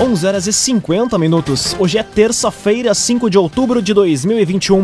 11 horas e 50 minutos. Hoje é terça-feira, 5 de outubro de 2021.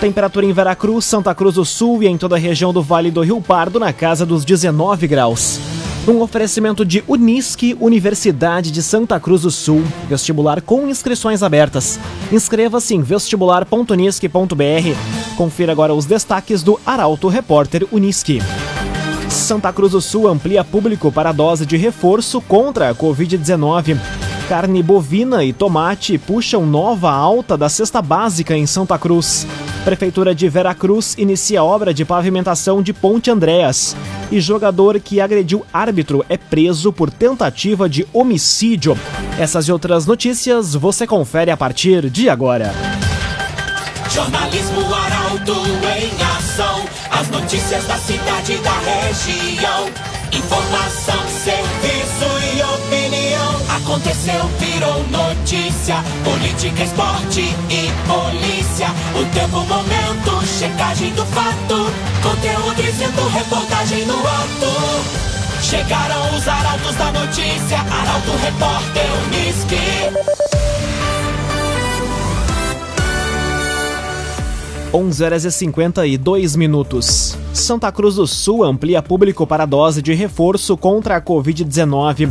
Temperatura em Veracruz, Santa Cruz do Sul e em toda a região do Vale do Rio Pardo na casa dos 19 graus. Um oferecimento de Unisque, Universidade de Santa Cruz do Sul. Vestibular com inscrições abertas. Inscreva-se em vestibular.unisque.br. Confira agora os destaques do Arauto Repórter Unisque. Santa Cruz do Sul amplia público para a dose de reforço contra a Covid-19. Carne bovina e tomate puxam nova alta da cesta básica em Santa Cruz. Prefeitura de Veracruz inicia obra de pavimentação de Ponte Andréas. E jogador que agrediu árbitro é preso por tentativa de homicídio. Essas e outras notícias você confere a partir de agora. Jornalismo Arauto em ação. As notícias da cidade e da região. Informação, serviço. Aconteceu, virou notícia. Política, esporte e polícia. O tempo, momento, checagem do fato. Conteúdo dizendo, reportagem no ato. Chegaram os arautos da notícia. Arauto, repórter, Unisque. 11 horas e 52 minutos. Santa Cruz do Sul amplia público para dose de reforço contra a Covid-19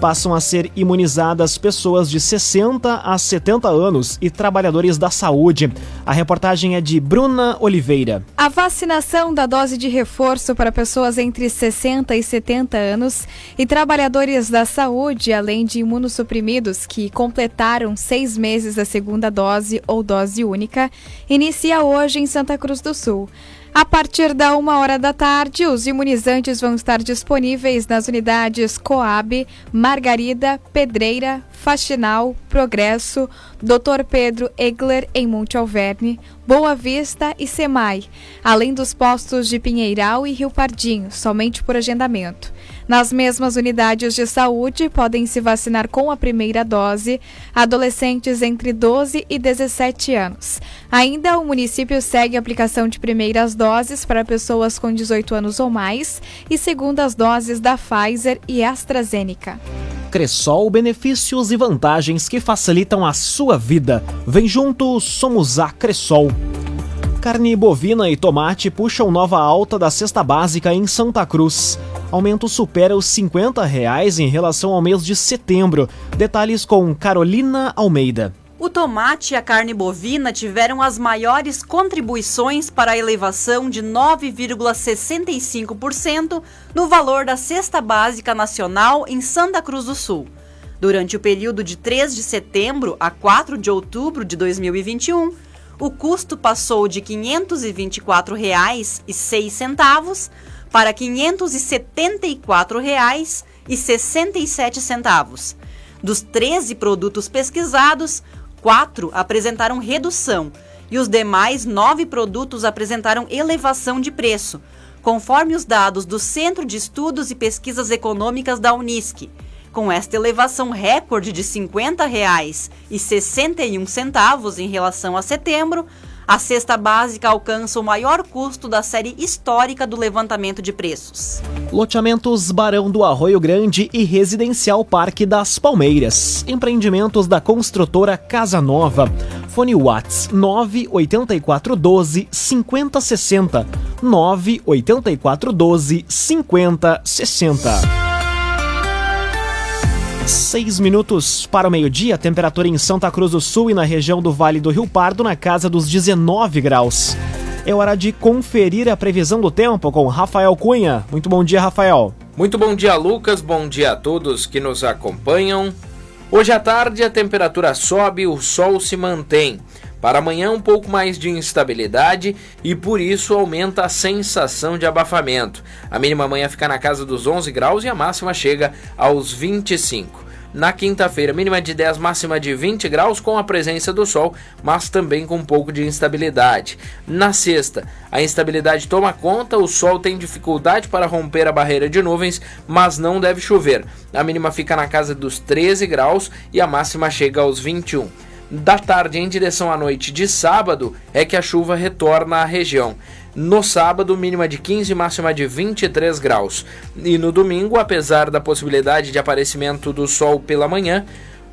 passam a ser imunizadas pessoas de 60 a 70 anos e trabalhadores da saúde. A reportagem é de Bruna Oliveira. A vacinação da dose de reforço para pessoas entre 60 e 70 anos e trabalhadores da saúde, além de imunossuprimidos que completaram seis meses da segunda dose ou dose única, inicia hoje em Santa Cruz do Sul. A partir da uma hora da tarde, os imunizantes vão estar disponíveis nas unidades Coab, Margarida, Pedreira, Faxinal, Progresso, Dr. Pedro Egler em Monte Alverne, Boa Vista e Semai, além dos postos de Pinheiral e Rio Pardinho, somente por agendamento. Nas mesmas unidades de saúde, podem se vacinar com a primeira dose adolescentes entre 12 e 17 anos. Ainda, o município segue a aplicação de primeiras doses para pessoas com 18 anos ou mais e segundas doses da Pfizer e AstraZeneca. Cressol, benefícios e vantagens que facilitam a sua vida. Vem junto, somos a Cressol. Carne bovina e tomate puxam nova alta da cesta básica em Santa Cruz. Aumento supera os 50 reais em relação ao mês de setembro. Detalhes com Carolina Almeida. O tomate e a carne bovina tiveram as maiores contribuições para a elevação de 9,65% no valor da cesta básica nacional em Santa Cruz do Sul. Durante o período de 3 de setembro a 4 de outubro de 2021, o custo passou de R$ 524,06 para R$ 574,67. Dos 13 produtos pesquisados, quatro apresentaram redução e os demais nove produtos apresentaram elevação de preço, conforme os dados do Centro de Estudos e Pesquisas Econômicas da Unisc. Com esta elevação recorde de R$ 50,61 em relação a setembro, a cesta básica alcança o maior custo da série histórica do levantamento de preços. Loteamentos Barão do Arroio Grande e Residencial Parque das Palmeiras. Empreendimentos da construtora Casa Nova. Fone Whats 98412 5060. 98412 5060. Seis minutos para o meio-dia, temperatura em Santa Cruz do Sul e na região do Vale do Rio Pardo na casa dos 19 graus. É hora de conferir a previsão do tempo com Rafael Cunha. Muito bom dia, Rafael. Muito bom dia, Lucas. Bom dia a todos que nos acompanham. Hoje à tarde a temperatura sobe, o sol se mantém. Para amanhã, um pouco mais de instabilidade e por isso aumenta a sensação de abafamento. A mínima amanhã fica na casa dos 11 graus e a máxima chega aos 25. Na quinta-feira, mínima de 10, máxima de 20 graus, com a presença do sol, mas também com um pouco de instabilidade. Na sexta, a instabilidade toma conta, o sol tem dificuldade para romper a barreira de nuvens, mas não deve chover. A mínima fica na casa dos 13 graus e a máxima chega aos 21 da tarde em direção à noite de sábado é que a chuva retorna à região. No sábado, mínima de 15, máxima de 23 graus. E no domingo, apesar da possibilidade de aparecimento do sol pela manhã,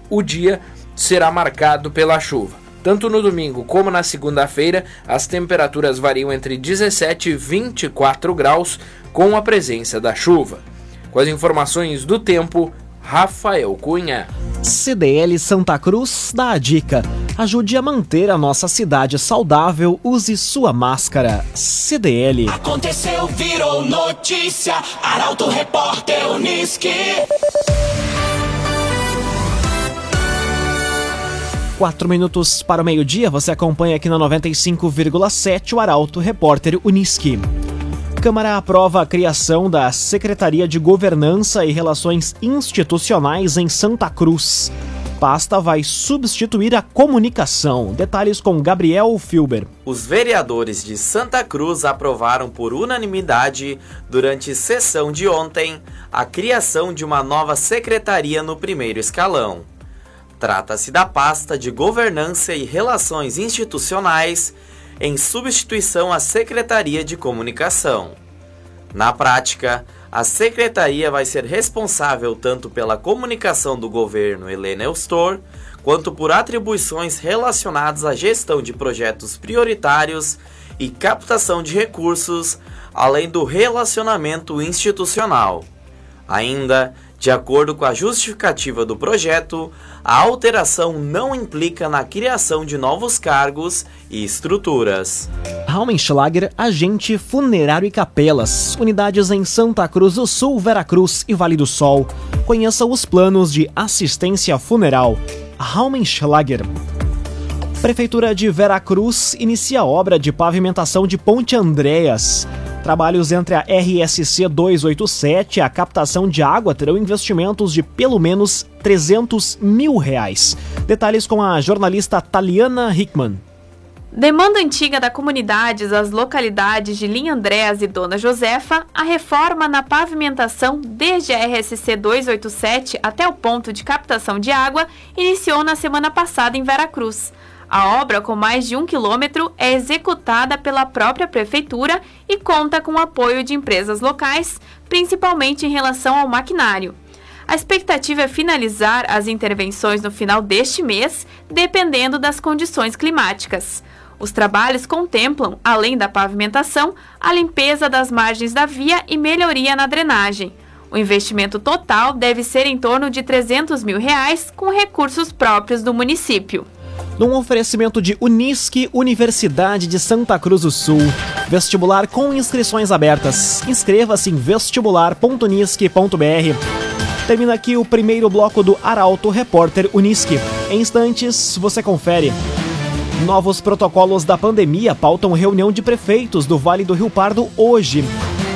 o dia será marcado pela chuva. Tanto no domingo como na segunda-feira, as temperaturas variam entre 17 e 24 graus com a presença da chuva. Com as informações do tempo, Rafael Cunha. CDL Santa Cruz dá a dica. Ajude a manter a nossa cidade saudável, use sua máscara. CDL. Aconteceu, virou notícia. Arauto Repórter Uniski. Quatro minutos para o meio-dia, você acompanha aqui na 95,7 o Arauto Repórter Uniski. Câmara aprova a criação da Secretaria de Governança e Relações Institucionais em Santa Cruz. Pasta vai substituir a comunicação. Detalhes com Gabriel Filber. Os vereadores de Santa Cruz aprovaram por unanimidade, durante sessão de ontem, a criação de uma nova secretaria no primeiro escalão. Trata-se da pasta de Governança e Relações Institucionais, em substituição à Secretaria de Comunicação. Na prática, a secretaria vai ser responsável tanto pela comunicação do governo Helena Eustor, quanto por atribuições relacionadas à gestão de projetos prioritários e captação de recursos, além do relacionamento institucional. Ainda, de acordo com a justificativa do projeto, a alteração não implica na criação de novos cargos e estruturas. Raumenschlager, agente funerário e capelas, unidades em Santa Cruz do Sul, Veracruz e Vale do Sol. Conheça os planos de assistência funeral. Raumenschlager. Prefeitura de Veracruz inicia obra de pavimentação de Ponte Andréas. Trabalhos entre a RSC 287 e a captação de água terão investimentos de pelo menos 300 mil reais. Detalhes com a jornalista Taliana Hickman. Demanda antiga da comunidade das localidades de Linha Andréas e Dona Josefa, a reforma na pavimentação desde a RSC 287 até o ponto de captação de água iniciou na semana passada em Veracruz. A obra, com mais de um quilômetro, é executada pela própria prefeitura e conta com o apoio de empresas locais, principalmente em relação ao maquinário. A expectativa é finalizar as intervenções no final deste mês, dependendo das condições climáticas. Os trabalhos contemplam, além da pavimentação, a limpeza das margens da via e melhoria na drenagem. O investimento total deve ser em torno de 300 mil reais, com recursos próprios do município num oferecimento de Unisque, Universidade de Santa Cruz do Sul. Vestibular com inscrições abertas. Inscreva-se em vestibular.unisque.br. Termina aqui o primeiro bloco do Arauto Repórter Unisque. Em instantes, você confere. Novos protocolos da pandemia pautam reunião de prefeitos do Vale do Rio Pardo hoje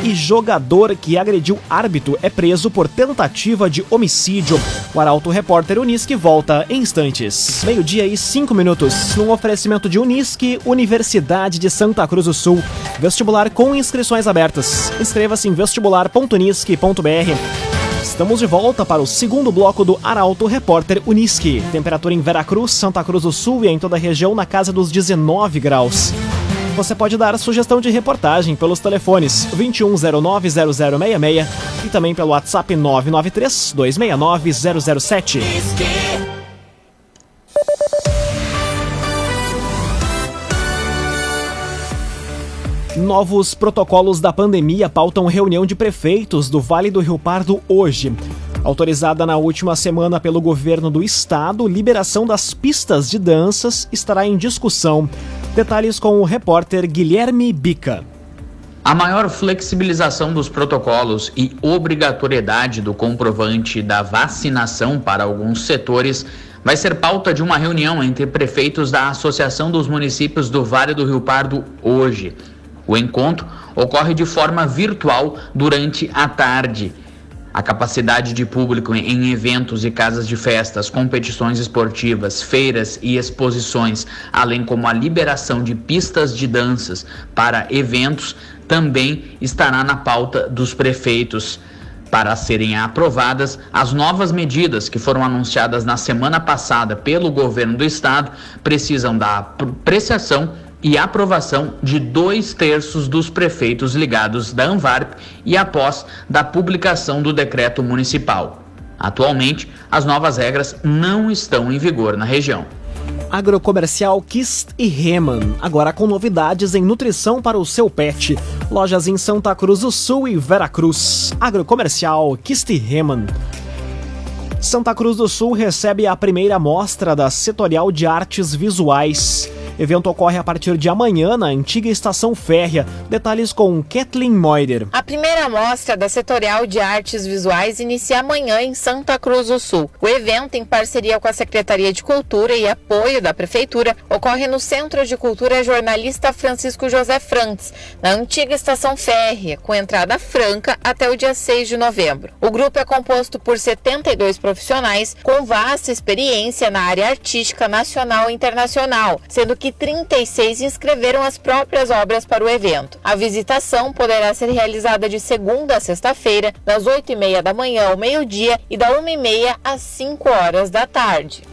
e jogador que agrediu árbitro é preso por tentativa de homicídio. O Arauto Repórter Unisque volta em instantes. Meio-dia e cinco minutos, num oferecimento de Unisque, Universidade de Santa Cruz do Sul. Vestibular com inscrições abertas. Inscreva-se em vestibular.unisque.br. Estamos de volta para o segundo bloco do Arauto Repórter Unisque. Temperatura em Veracruz, Santa Cruz do Sul e em toda a região na casa dos 19 graus. Você pode dar sugestão de reportagem pelos telefones 21090066 e também pelo WhatsApp 993 269 007. Novos protocolos da pandemia pautam reunião de prefeitos do Vale do Rio Pardo hoje. Autorizada na última semana pelo governo do estado, liberação das pistas de danças estará em discussão. Detalhes com o repórter Guilherme Bica. A maior flexibilização dos protocolos e obrigatoriedade do comprovante da vacinação para alguns setores vai ser pauta de uma reunião entre prefeitos da Associação dos Municípios do Vale do Rio Pardo hoje. O encontro ocorre de forma virtual durante a tarde a capacidade de público em eventos e casas de festas, competições esportivas, feiras e exposições, além como a liberação de pistas de danças para eventos, também estará na pauta dos prefeitos. Para serem aprovadas, as novas medidas que foram anunciadas na semana passada pelo governo do estado precisam da apreciação e aprovação de dois terços dos prefeitos ligados da ANVARP e após da publicação do decreto municipal. Atualmente, as novas regras não estão em vigor na região. Agrocomercial Kist e Reman, agora com novidades em nutrição para o seu pet. Lojas em Santa Cruz do Sul e Veracruz. Agrocomercial Kist e Reman. Santa Cruz do Sul recebe a primeira mostra da Setorial de Artes Visuais. Evento ocorre a partir de amanhã na antiga estação férrea. Detalhes com Kathleen Moider. A primeira mostra da Setorial de Artes Visuais inicia amanhã em Santa Cruz do Sul. O evento, em parceria com a Secretaria de Cultura e apoio da Prefeitura, ocorre no Centro de Cultura Jornalista Francisco José Frantz, na antiga estação férrea, com entrada franca até o dia 6 de novembro. O grupo é composto por 72 profissionais com vasta experiência na área artística nacional e internacional, sendo que 36 inscreveram as próprias obras para o evento. A visitação poderá ser realizada de segunda a sexta-feira, das 8h30 da manhã ao meio-dia e da 1h30 às 5 horas da tarde.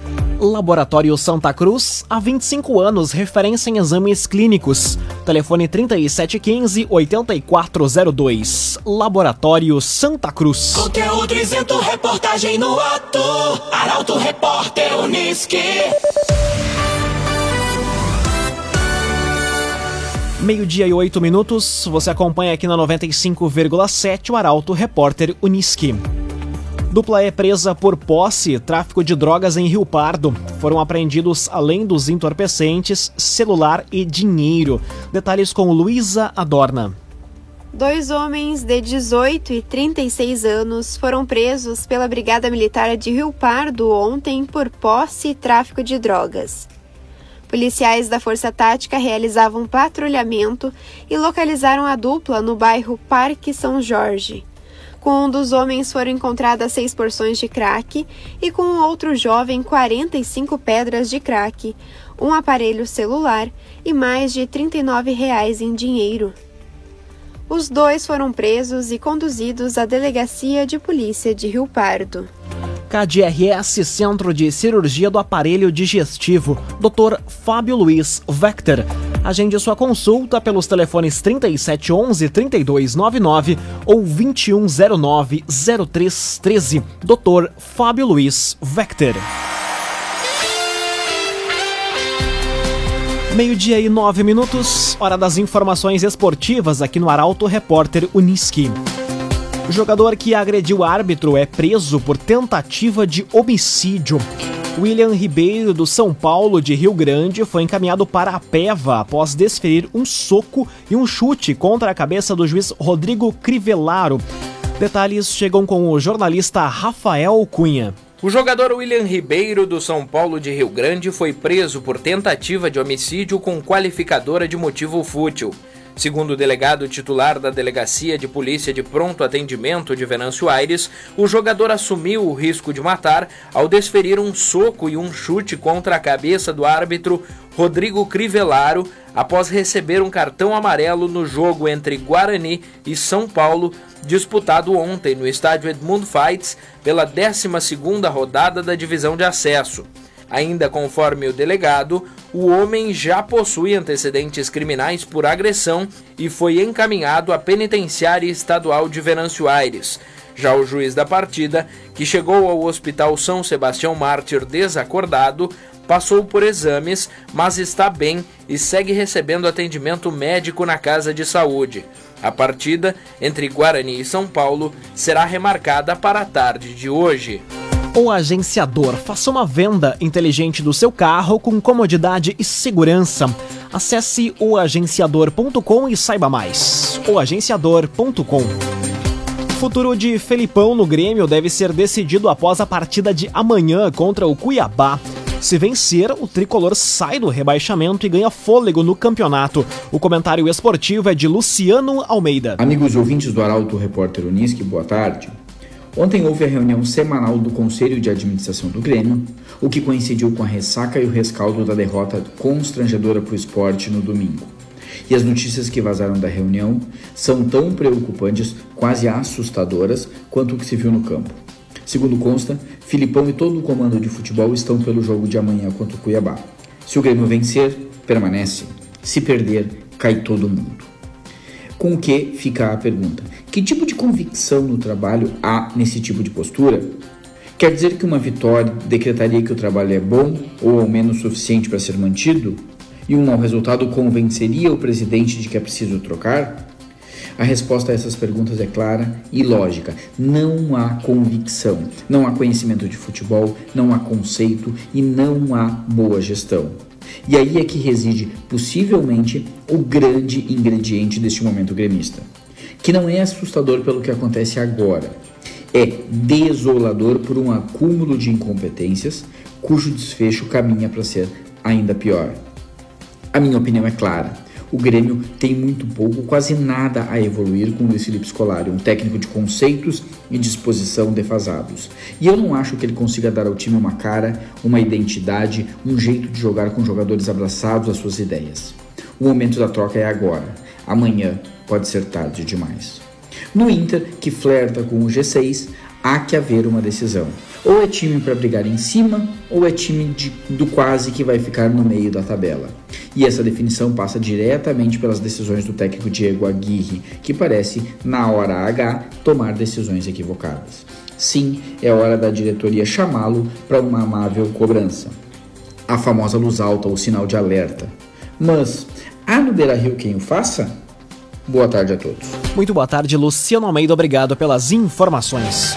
Laboratório Santa Cruz, há 25 anos, referência em exames clínicos. Telefone 3715-8402. Laboratório Santa Cruz. Conteúdo isento, reportagem no ato. Arauto Repórter Uniski. Meio-dia e oito minutos, você acompanha aqui na 95,7 o Arauto Repórter Uniski. Dupla é presa por posse e tráfico de drogas em Rio Pardo. Foram apreendidos, além dos entorpecentes, celular e dinheiro. Detalhes com Luísa Adorna. Dois homens de 18 e 36 anos foram presos pela Brigada Militar de Rio Pardo ontem por posse e tráfico de drogas. Policiais da Força Tática realizavam patrulhamento e localizaram a dupla no bairro Parque São Jorge. Com um dos homens foram encontradas seis porções de crack e com o outro jovem 45 pedras de crack, um aparelho celular e mais de 39 reais em dinheiro. Os dois foram presos e conduzidos à delegacia de polícia de Rio Pardo. KDRS Centro de Cirurgia do Aparelho Digestivo, Dr. Fábio Luiz Vector. Agende sua consulta pelos telefones 3711-3299 ou 2109-0313. Dr. Fábio Luiz Vector. Meio-dia e nove minutos, hora das informações esportivas aqui no Arauto Repórter Uniski. O jogador que agrediu o árbitro é preso por tentativa de homicídio. William Ribeiro, do São Paulo de Rio Grande, foi encaminhado para a PEVA após desferir um soco e um chute contra a cabeça do juiz Rodrigo Crivellaro. Detalhes chegam com o jornalista Rafael Cunha. O jogador William Ribeiro, do São Paulo de Rio Grande, foi preso por tentativa de homicídio com qualificadora de motivo fútil. Segundo o delegado titular da Delegacia de Polícia de Pronto Atendimento de Venâncio Aires, o jogador assumiu o risco de matar ao desferir um soco e um chute contra a cabeça do árbitro Rodrigo Crivellaro após receber um cartão amarelo no jogo entre Guarani e São Paulo, disputado ontem no estádio Edmund Fights pela 12ª rodada da divisão de acesso. Ainda conforme o delegado, o homem já possui antecedentes criminais por agressão e foi encaminhado à penitenciária estadual de Venâncio Aires. Já o juiz da partida, que chegou ao Hospital São Sebastião Mártir desacordado, passou por exames, mas está bem e segue recebendo atendimento médico na casa de saúde. A partida entre Guarani e São Paulo será remarcada para a tarde de hoje. O agenciador faça uma venda inteligente do seu carro com comodidade e segurança. Acesse oagenciador.com e saiba mais. oagenciador.com futuro de Felipão no Grêmio deve ser decidido após a partida de amanhã contra o Cuiabá. Se vencer, o tricolor sai do rebaixamento e ganha fôlego no campeonato. O comentário esportivo é de Luciano Almeida. Amigos ouvintes do Arauto Repórter Uniski, boa tarde. Ontem houve a reunião semanal do Conselho de Administração do Grêmio, o que coincidiu com a ressaca e o rescaldo da derrota constrangedora para o esporte no domingo. E as notícias que vazaram da reunião são tão preocupantes, quase assustadoras, quanto o que se viu no campo. Segundo consta, Filipão e todo o comando de futebol estão pelo jogo de amanhã contra o Cuiabá. Se o Grêmio vencer, permanece. Se perder, cai todo mundo. Com o que fica a pergunta: que tipo de convicção no trabalho há nesse tipo de postura? Quer dizer que uma vitória decretaria que o trabalho é bom ou ao menos suficiente para ser mantido? E um mau resultado convenceria o presidente de que é preciso trocar? A resposta a essas perguntas é clara e lógica. Não há convicção, não há conhecimento de futebol, não há conceito e não há boa gestão. E aí é que reside, possivelmente, o grande ingrediente deste momento gremista, que não é assustador pelo que acontece agora, é desolador por um acúmulo de incompetências cujo desfecho caminha para ser ainda pior. A minha opinião é clara o Grêmio tem muito pouco, quase nada a evoluir com o Felipe Scolari, um técnico de conceitos e disposição defasados. E eu não acho que ele consiga dar ao time uma cara, uma identidade, um jeito de jogar com jogadores abraçados às suas ideias. O momento da troca é agora. Amanhã pode ser tarde demais. No Inter, que flerta com o G6, há que haver uma decisão. Ou é time para brigar em cima, ou é time de, do quase que vai ficar no meio da tabela. E essa definição passa diretamente pelas decisões do técnico Diego Aguirre, que parece, na hora H, tomar decisões equivocadas. Sim, é hora da diretoria chamá-lo para uma amável cobrança. A famosa luz alta ou sinal de alerta. Mas, há no Beira Rio quem o faça? Boa tarde a todos. Muito boa tarde, Luciano Almeida. Obrigado pelas informações.